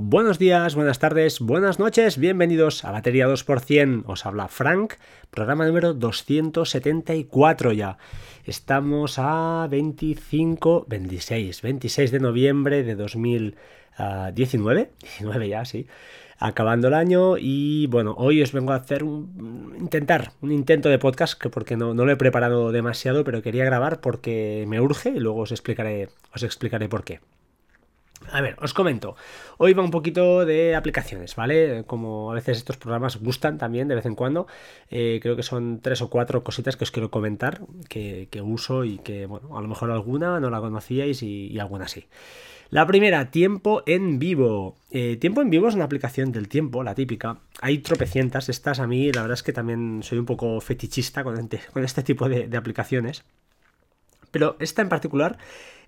Buenos días, buenas tardes, buenas noches, bienvenidos a Batería 2%. Os habla Frank, programa número 274 ya. Estamos a 25, 26, 26 de noviembre de 2019, 19 ya, sí, acabando el año y bueno, hoy os vengo a hacer un intentar, un intento de podcast que porque no, no lo he preparado demasiado, pero quería grabar porque me urge y luego os explicaré, os explicaré por qué. A ver, os comento. Hoy va un poquito de aplicaciones, ¿vale? Como a veces estos programas gustan también de vez en cuando. Eh, creo que son tres o cuatro cositas que os quiero comentar, que, uso y que, bueno, a lo mejor alguna no la conocíais y, alguna sí. La primera, tiempo en vivo. Eh, tiempo en vivo es una aplicación del tiempo, la típica. Hay tropecientas. Estas a mí, la verdad es que también soy un poco fetichista con este, con este tipo de aplicaciones. Pero esta en particular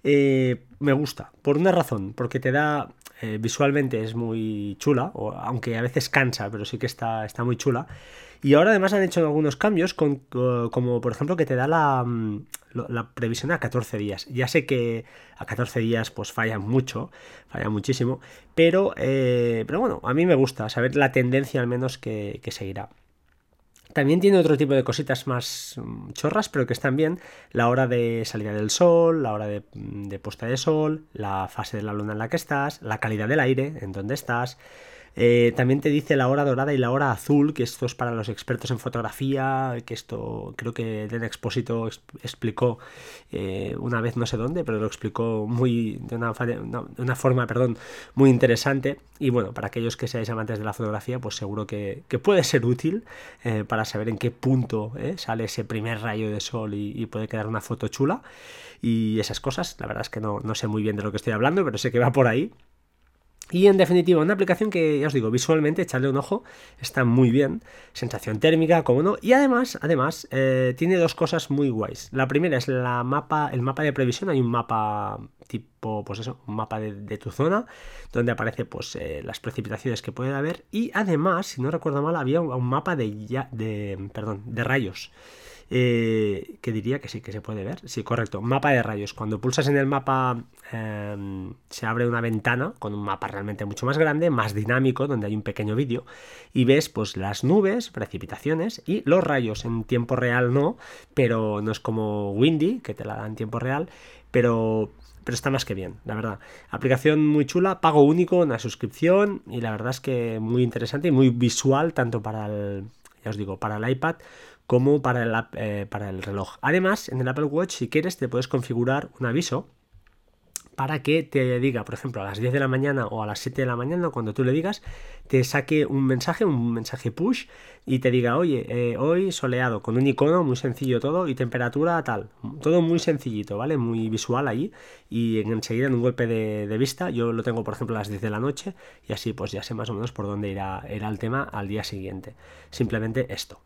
eh, me gusta, por una razón, porque te da, eh, visualmente es muy chula, aunque a veces cansa, pero sí que está, está muy chula. Y ahora además han hecho algunos cambios, como por ejemplo que te da la, mm, previsión a 14 días. Ya sé que a 14 días pues falla mucho, falla muchísimo, pero, eh, pero bueno, a mí me gusta saber la tendencia al menos que, que seguirá. También tiene otro tipo de cositas más mm, chorras, pero que están bien. La hora de salida del sol, la hora de, mm, de, puesta de sol, la fase de la luna en la que estás, la calidad del aire, en donde estás, eh, también te dice la hora dorada y la hora azul, que esto es para los expertos en fotografía, que esto creo que Den Expósito explicó eh, una vez no sé dónde, pero lo explicó muy de una, una, forma perdón, muy interesante. Y bueno, para aquellos que seáis amantes de la fotografía, pues seguro que, puede ser útil eh, para saber en qué punto sale ese primer rayo de sol y, y, puede quedar una foto chula. Y esas cosas, la verdad es que no, no sé muy bien de lo que estoy hablando, pero sé que va por ahí. Y en definitiva, una aplicación que ya os digo, visualmente, echarle un ojo, está muy bien. Sensación térmica, como no. Y además, además, eh, tiene dos cosas muy guays. La primera es la mapa, el mapa de previsión. Hay un mapa tipo, pues eso, un mapa de, tu zona, donde aparece pues eh, las precipitaciones que puede haber. Y además, si no recuerdo mal, había un mapa de, ya, de, perdón, de rayos. Eh, que diría que sí, que se puede ver. Sí, correcto. Mapa de rayos. Cuando pulsas en el mapa em, se abre una ventana con un mapa realmente mucho más grande, más dinámico, donde hay un pequeño vídeo y ves pues las nubes, precipitaciones y los rayos. En tiempo real no, pero no es como Windy, que te la da en tiempo real, pero pero está más que bien, la verdad. Aplicación muy chula, pago único, una suscripción y la verdad es que muy interesante y muy visual tanto para el, ya os digo, para el iPad como para el, eh, para el reloj. Además, en el Apple Watch, si quieres, te puedes configurar un aviso para que te diga, por ejemplo, a las 10 de la mañana o a las 7 de la mañana, cuando tú le digas, te saque un mensaje, un mensaje push, y te diga, oye, eh, hoy soleado, con un icono muy sencillo todo, y temperatura tal, todo muy sencillito, ¿vale? Muy visual ahí, y enseguida en un golpe de, vista, yo lo tengo, por ejemplo, a las 10 de la noche, y así pues ya sé más o menos por dónde irá, irá el tema al día siguiente. Simplemente esto.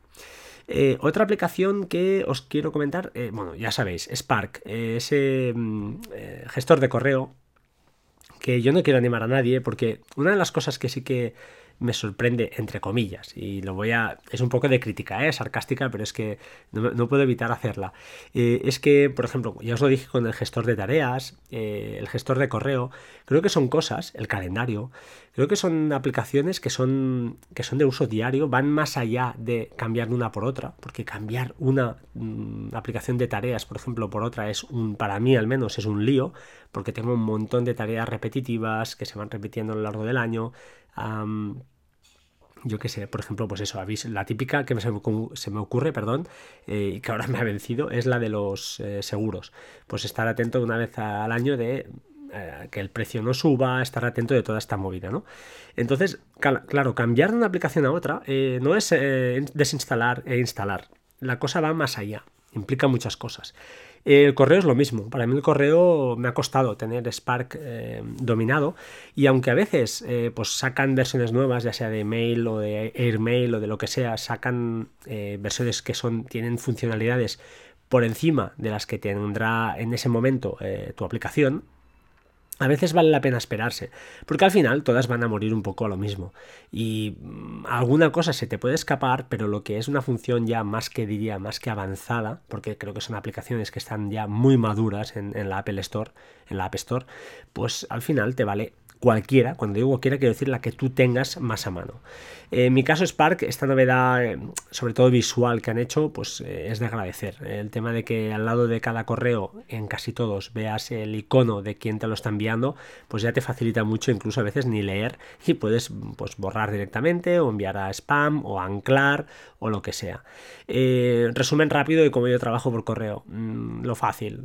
Eh, otra aplicación que os quiero comentar, eh, bueno, ya sabéis, Spark, eh, ese mm, gestor de correo que yo no quiero animar a nadie porque una de las cosas que sí que me sorprende, entre comillas, y lo voy a... es un poco de crítica, ¿eh? sarcástica, pero es que no, puedo evitar hacerla. Eh, es que, por ejemplo, ya os lo dije con el gestor de tareas, eh, el gestor de correo, creo que son cosas, el calendario, creo que son aplicaciones que son, que son de uso diario, van más allá de cambiar una por otra, porque cambiar una mm, aplicación de tareas, por ejemplo, por otra es un, para mí al menos, es un lío, porque tengo un montón de tareas repetitivas que se van repitiendo a lo largo del año, yo qué sé, por ejemplo, pues eso, la típica que se me, ocurre, perdón, eh, y que ahora me ha vencido, es la de los eh, seguros. Pues estar atento una vez al año de eh, que el precio no suba, estar atento de toda esta movida, ¿no? Entonces, claro, cambiar de una aplicación a otra no es desinstalar e instalar. La cosa va más allá, implica muchas cosas. El correo es lo mismo. Para mí el correo me ha costado tener Spark eh, dominado y aunque a veces eh, pues sacan versiones nuevas, ya sea de mail o de AirMail o de lo que sea, sacan eh, versiones que son tienen funcionalidades por encima de las que tendrá en ese momento tu aplicación, a veces vale la pena esperarse, porque al final todas van a morir un poco a lo mismo. Y mm, alguna cosa se te puede escapar, pero lo que es una función ya más que diría, más que avanzada, porque creo que son aplicaciones que están ya muy maduras en, la Apple Store, en la App Store, pues al final te vale cualquiera, cuando digo cualquiera quiero decir la que tú tengas más a mano. En mi caso Spark, esta novedad, eh, sobre todo visual que han hecho, pues eh, es de agradecer. El tema de que al lado de cada correo, en casi todos, veas el icono de quien te lo está enviando, pues ya te facilita mucho incluso a veces ni leer y puedes pues, borrar directamente o enviar a spam o anclar o lo que sea. Eh, resumen rápido de cómo yo trabajo por correo. Mm, lo fácil.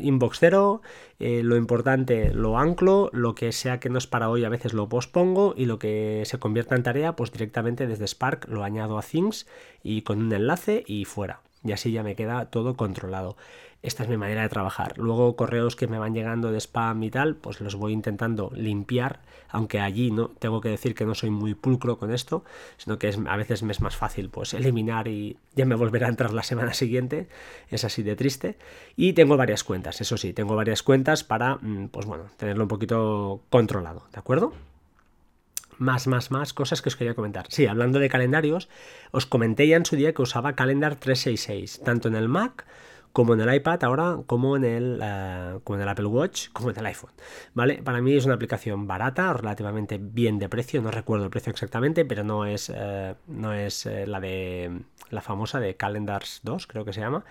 inbox cero, lo importante lo anclo, lo que sea que no es para hoy a veces lo pospongo y lo que se convierta en tarea pues directamente desde Spark lo añado a Things y con un enlace y fuera. Y así ya me queda todo controlado. Esta es mi manera de trabajar. Luego correos que me van llegando de spam y tal, pues los voy intentando limpiar, aunque allí no tengo que decir que no soy muy pulcro con esto, sino que es, a veces me es más fácil pues eliminar y ya me volverá a entrar la semana siguiente. Es así de triste. Y tengo varias cuentas, eso sí, tengo varias cuentas para mm, pues bueno, tenerlo un poquito controlado, ¿de acuerdo? Más, más, más cosas que os quería comentar. Sí, hablando de calendarios, os comenté ya en su día que usaba Calendar 366, tanto en el Mac como en el iPad ahora, como en el, eh, como en el Apple Watch, como en el iPhone. ¿Vale? Para mí es una aplicación barata, relativamente bien de precio, no recuerdo el precio exactamente, pero no es, eh, no es eh, la de la famosa de Calendars 2, creo que se llama.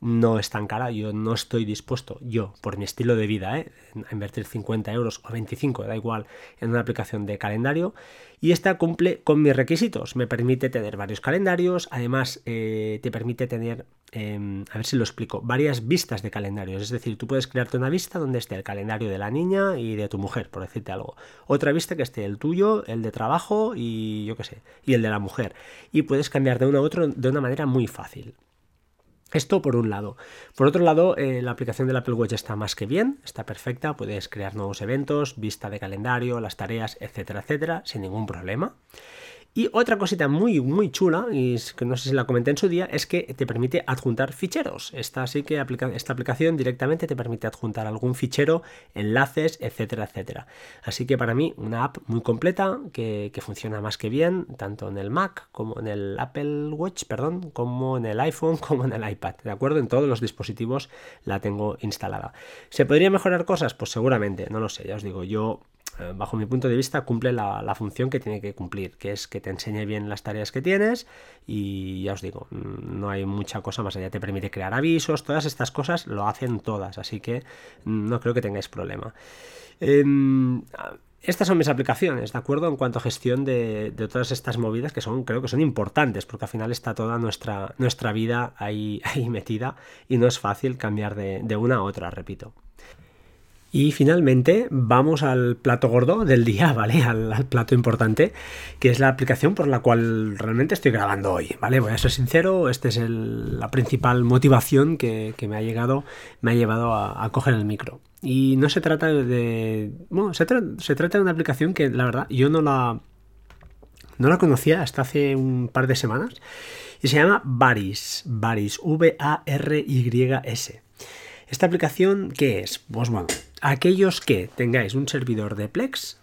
No es tan cara, yo no estoy dispuesto, yo, por mi estilo de vida, a invertir 50 euros o 25, da igual, en una aplicación de calendario y esta cumple con mis requisitos. Me permite tener varios calendarios, además eh, te permite tener, em, a ver si lo explico, varias vistas de calendarios. Es decir, tú puedes crearte una vista donde esté el calendario de la niña y de tu mujer, por decirte algo. Otra vista que esté el tuyo, el de trabajo y yo qué sé, y el de la mujer. Y puedes cambiar de uno a otro de una manera muy fácil. Esto por un lado. Por otro lado, eh, la aplicación del Apple Watch está más que bien, está perfecta, puedes crear nuevos eventos, vista de calendario, las tareas, etcétera, etcétera, sin ningún problema. Y otra cosita muy, muy chula, y que no sé si la comenté en su día, es que te permite adjuntar ficheros. Esta sí que esta aplicación directamente te permite adjuntar algún fichero, enlaces, etcétera, etcétera. Así que para mí una app muy completa que, funciona más que bien, tanto en el Mac como en el Apple Watch, perdón, como en el iPhone, como en el iPad. ¿De acuerdo? En todos los dispositivos la tengo instalada. ¿Se podría mejorar cosas? Pues seguramente, no lo sé, ya os digo, yo bajo mi punto de vista, cumple la, función que tiene que cumplir, que es que te enseñe bien las tareas que tienes y ya os digo, mm, no hay mucha cosa más allá. Te permite crear avisos, todas estas cosas lo hacen todas, así que mm, no creo que tengáis problema. Em, estas son mis aplicaciones, ¿de acuerdo? En cuanto a gestión de, todas estas movidas que son, creo que son importantes, porque al final está toda nuestra, nuestra vida ahí, ahí metida y no es fácil cambiar de una a otra, repito. Y finalmente vamos al plato gordo del día, ¿vale? Al, plato importante, que es la aplicación por la cual realmente estoy grabando hoy, ¿vale? Voy a ser sincero, esta es la principal motivación que, me ha llegado, me ha llevado a, coger el micro. Y no se trata de... Bueno, se, trata de una aplicación que la verdad yo no la, no la conocía hasta hace un par de semanas y se llama Varis, Varis, V-A-R-Y-S. ¿Esta aplicación qué es? Pues bueno, aquellos que tengáis un servidor de Plex,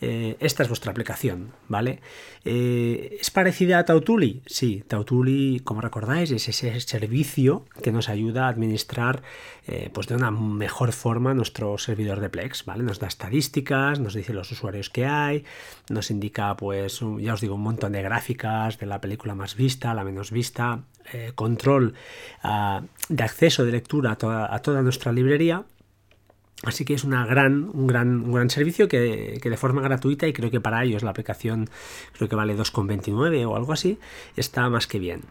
eh, esta es vuestra aplicación, ¿vale? Eh, ¿Es parecida a Tautuli? Sí, Tautuli, como recordáis, es ese servicio que nos ayuda a administrar eh, pues de una mejor forma nuestro servidor de Plex, ¿vale? Nos da estadísticas, nos dice los usuarios que hay, nos indica, pues, ya os digo, un montón de gráficas de la película más vista, la menos vista, control ah, de acceso de lectura a toda nuestra librería Así que es una gran, un, gran, un gran servicio que, de forma gratuita y creo que para ellos la aplicación creo que vale 2,29 o algo así, está más que bien.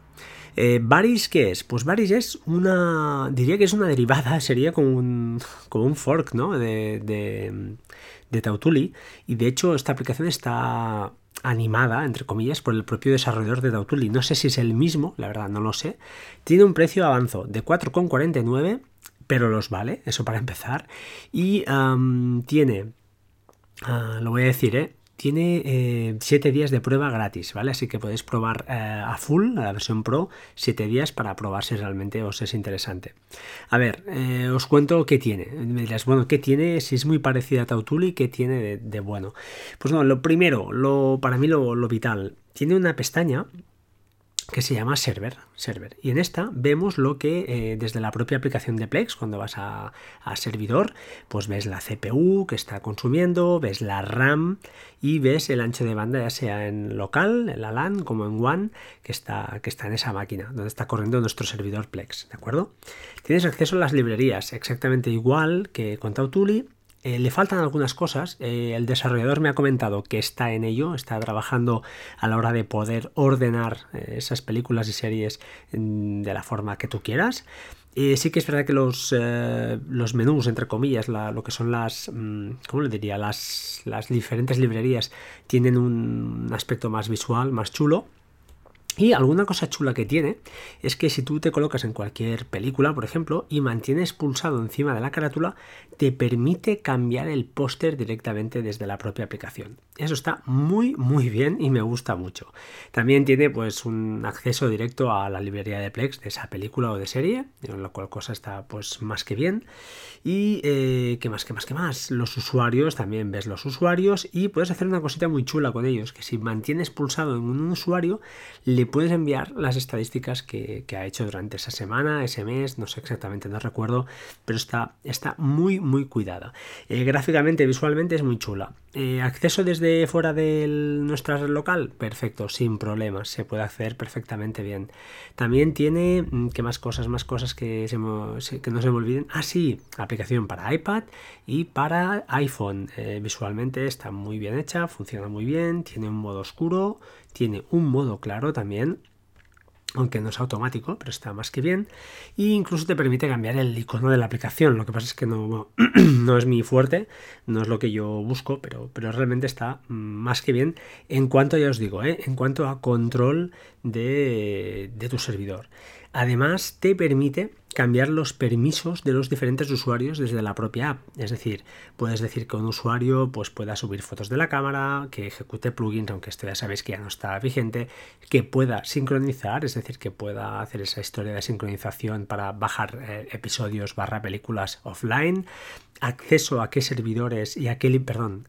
Eh, ¿qué es? Pues Baris es una, diría que es una derivada, sería como un, como un fork ¿no? de, de, de Tautuli y de hecho esta aplicación está animada, entre comillas, por el propio desarrollador de Tautuli. No sé si es el mismo, la verdad no lo sé. Tiene un precio avanzo de 4,49 pero los vale, eso para empezar. Y tiene, ah, lo voy a decir, ¿eh? tiene 7 eh, días de prueba gratis, ¿vale? Así que podéis probar eh, a full, a la versión Pro, 7 días para probar si realmente os es interesante. A ver, eh, os cuento qué tiene. Me dirás, bueno, ¿qué tiene? Si es muy parecida a Tautuli, ¿qué tiene de, bueno? Pues no, lo primero, lo, para mí lo, lo vital, tiene una pestaña que se llama Server, Server. Y en esta vemos lo que eh, desde la propia aplicación de Plex, cuando vas a, servidor, pues ves la CPU que está consumiendo, ves la RAM y ves el ancho de banda, ya sea en local, en la LAN, como en WAN, que está, que está en esa máquina, donde está corriendo nuestro servidor Plex, ¿de acuerdo? Tienes acceso a las librerías, exactamente igual que con Tautuli, eh, le faltan algunas cosas. Eh, el desarrollador me ha comentado que está en ello, está trabajando a la hora de poder ordenar eh, esas películas y series mm, de la forma que tú quieras. sí que es verdad que los, los menús, entre comillas, lo que son las, mm, ¿cómo le diría? Las, las diferentes librerías tienen un aspecto más visual, más chulo. Y alguna cosa chula que tiene es que si tú te colocas en cualquier película, por ejemplo, y mantienes pulsado encima de la carátula, te permite cambiar el póster directamente desde la propia aplicación. Eso está muy muy bien y me gusta mucho. También tiene pues un acceso directo a la librería de Plex de esa película o de serie, en la cual cosa está pues más que bien. Y eh, qué más, qué más, qué más. Los usuarios, también ves los usuarios y puedes hacer una cosita muy chula con ellos, que si mantienes pulsado en un usuario, le puedes enviar las estadísticas que, ha hecho durante esa semana, ese mes, no sé exactamente, no recuerdo, pero está, está muy, muy cuidada. Eh, gráficamente, visualmente es muy chula. Eh, ¿Acceso desde fuera de nuestra red local? Perfecto, sin problemas, se puede hacer perfectamente bien. También tiene, mm, ¿qué más cosas? Más cosas que, que no se me olviden. Ah, sí, aplicación para iPad y para iPhone. Eh, visualmente está muy bien hecha, funciona muy bien, tiene un modo oscuro, tiene un modo claro también aunque no es automático, pero está más que bien. E incluso te permite cambiar el icono de la aplicación. Lo que pasa es que no, no es mi fuerte, no es lo que yo busco, pero, pero realmente está más que bien en cuanto, ya os digo, ¿eh? en cuanto a control de, de tu servidor. Además, te permite cambiar los permisos de los diferentes usuarios desde la propia app. Es decir, puedes decir que un usuario pues, pueda subir fotos de la cámara, que ejecute plugins, aunque esto ya sabéis que ya no está vigente, que pueda sincronizar, es decir, que pueda hacer esa historia de sincronización para bajar eh, episodios barra películas offline, acceso a qué servidores y a qué,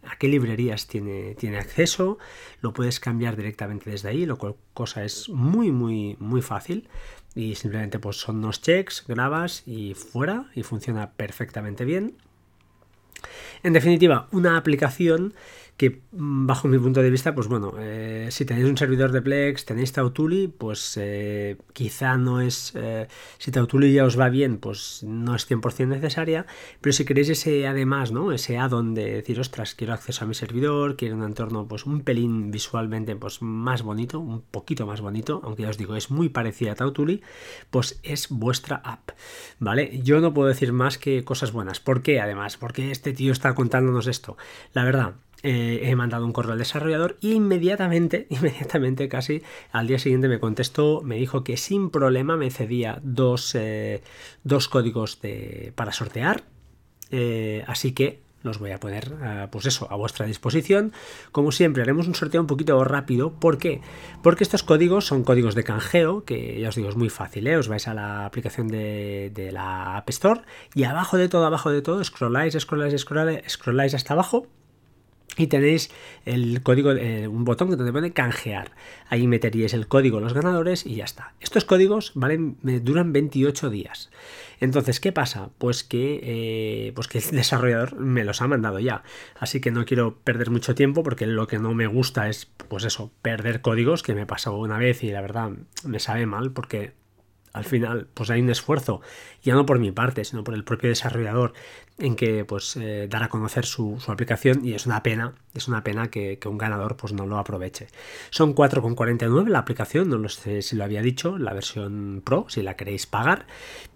a qué librerías tiene, tiene acceso, lo puedes cambiar directamente desde ahí, lo cual cosa es muy, muy, muy fácil y simplemente pues son unos checks, grabas y fuera y funciona perfectamente bien. En definitiva, una aplicación que mm, bajo mi punto de vista, pues bueno, eh, si tenéis un servidor de Plex, tenéis Tautuli, pues eh, quizá no es, eh, si Tautuli ya os va bien, pues no es 100% necesaria, pero si queréis ese además, ¿no? Ese add-on de decir, ostras, quiero acceso a mi servidor, quiero un entorno pues un pelín visualmente pues más bonito, un poquito más bonito, aunque ya os digo, es muy parecida a Tautuli, pues es vuestra app, ¿vale? Yo no puedo decir más que cosas buenas. ¿Por qué además? Porque este tío está contándonos esto. La verdad, eh, he mandado un correo al desarrollador y inmediatamente, inmediatamente casi al día siguiente me contestó, me dijo que sin problema me cedía dos, eh, códigos de, para sortear. Eh, así que los voy a poner, pues eso, a vuestra disposición. Como siempre, haremos un sorteo un poquito rápido. ¿Por qué? Porque estos códigos son códigos de canjeo, que ya os digo, es muy fácil, Os vais a la aplicación de, de, la App Store y abajo de todo, abajo de todo, scrolláis, scrolláis, scrolláis, scrolláis hasta abajo y tenéis el código, eh, un botón que donde pone canjear. Ahí meteríais el código los ganadores y ya está. Estos códigos duran 28 días. Entonces, ¿qué pasa? Pues que, eh, pues que el desarrollador me los ha mandado ya. Así que no quiero perder mucho tiempo porque lo que no me gusta es, pues eso, perder códigos que me pasó una vez y la verdad me sabe mal porque al final pues hay un esfuerzo, ya no por mi parte, sino por el propio desarrollador en que pues eh, dar a conocer su, aplicación y es una pena, es una pena que, un ganador pues no lo aproveche. Son 4,49 la aplicación, no lo sé si lo había dicho, la versión Pro, si la queréis pagar,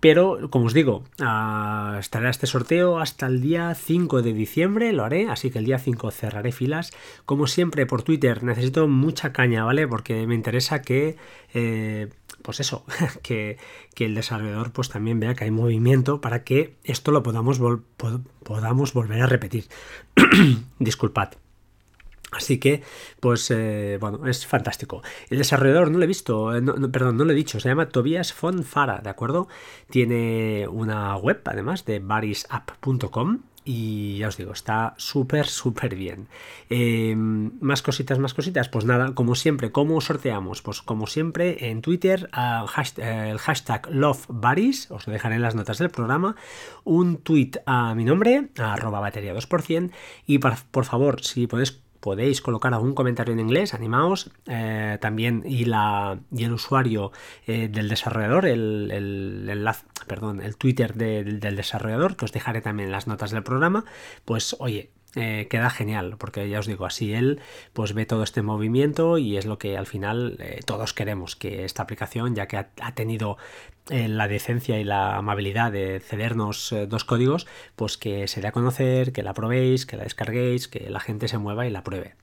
pero como os digo, uh, estará este sorteo hasta el día 5 de diciembre, lo haré, así que el día 5 cerraré filas. Como siempre por Twitter necesito mucha caña, ¿vale? Porque me interesa que... Eh, pues eso, que, el desarrollador pues también vea que hay movimiento para que esto lo podamos, podamos volver a repetir. Disculpad. Así que, pues, eh, bueno, es fantástico. El desarrollador no lo he visto, eh, perdón, no lo he dicho, se llama Tobias Fonfara, ¿de acuerdo? Tiene una web, además, de barisapp.com y ya os digo, está súper, súper bien. Em, más cositas, más cositas. Pues nada, como siempre, ¿cómo sorteamos? Pues como siempre, en Twitter, el hashtag LoveBaris, os lo dejaré en las notas del programa, un tweet a mi nombre, arroba batería 2%, y por favor, si podéis podéis colocar algún comentario en inglés, animaos. Eh, también y, la, y el usuario eh, del desarrollador, el, el, perdón, el Twitter del desarrollador, que os dejaré también en las notas del programa, pues oye, eh, queda genial, porque ya os digo, así él pues ve todo este movimiento y es lo que al final eh, todos queremos, que esta aplicación, ya que ha, tenido eh, la decencia y la amabilidad de cedernos dos códigos, pues que se dé a conocer, que la probéis, que la descarguéis, que la gente se mueva y la pruebe.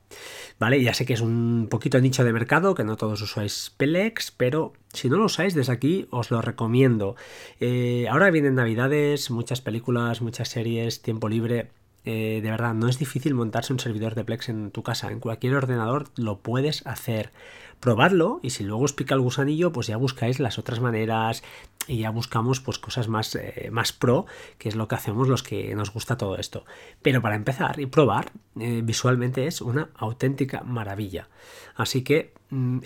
Vale, ya sé que es un poquito nicho de mercado, que no todos usáis Pelex, pero si no lo usáis desde aquí os lo recomiendo. ahora vienen navidades, muchas películas, muchas series, tiempo libre eh, de verdad, no es difícil montarse un servidor de Plex en tu casa. En cualquier ordenador lo puedes hacer. Probarlo y si luego os pica el gusanillo, pues ya buscáis las otras maneras y ya buscamos pues cosas más, eh, más pro, que es lo que hacemos los que nos gusta todo esto. Pero para empezar y probar, eh, visualmente es una auténtica maravilla. Así que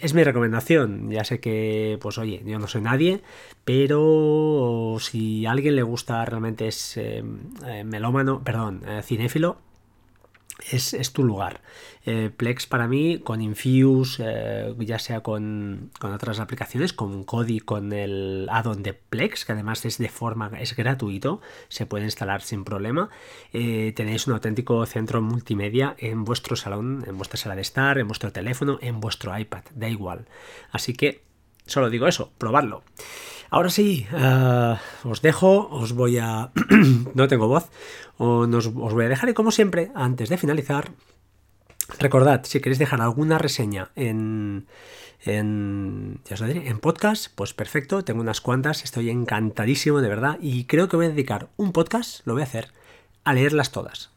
es mi recomendación. Ya sé que, pues oye, yo no soy nadie, pero si a alguien le gusta realmente es melómano, perdón, cinéfilo, es, tu lugar. Eh, Plex para mí, con Infuse, eh, ya sea con, otras aplicaciones, con Kodi, con el add-on de Plex, que además es de forma, es gratuito, se puede instalar sin problema. Eh, tenéis un auténtico centro multimedia en vuestro salón, en vuestra sala de estar, en vuestro teléfono, en vuestro iPad, da igual. Así que solo digo eso, probadlo. Ahora sí, os dejo, os voy a... no tengo voz, os, voy a dejar y como siempre, antes de finalizar, recordad, si queréis dejar alguna reseña en, en, os lo diré, en podcast, pues perfecto, tengo unas cuantas, estoy encantadísimo de verdad y creo que voy a dedicar un podcast, lo voy a hacer, a leerlas todas.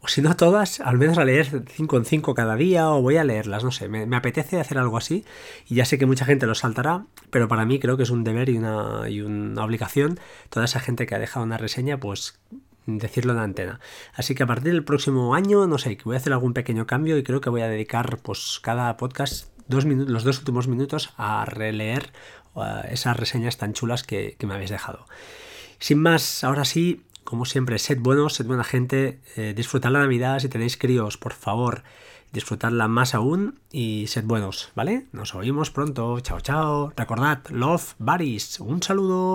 O si no todas, al menos a leer 5 en 5 cada día o voy a leerlas, no sé, me, apetece hacer algo así y ya sé que mucha gente lo saltará, pero para mí creo que es un deber y una, y una obligación toda esa gente que ha dejado una reseña, pues decirlo en la antena. Así que a partir del próximo año, no sé, que voy a hacer algún pequeño cambio y creo que voy a dedicar pues cada podcast dos los dos últimos minutos a releer uh, esas reseñas tan chulas que, me habéis dejado. Sin más, ahora sí, como siempre, sed buenos, sed buena gente, eh, disfrutad la Navidad, si tenéis críos, por favor, disfrutadla más aún y sed buenos, ¿vale? Nos oímos pronto, chao chao, recordad, love, baris, un saludo.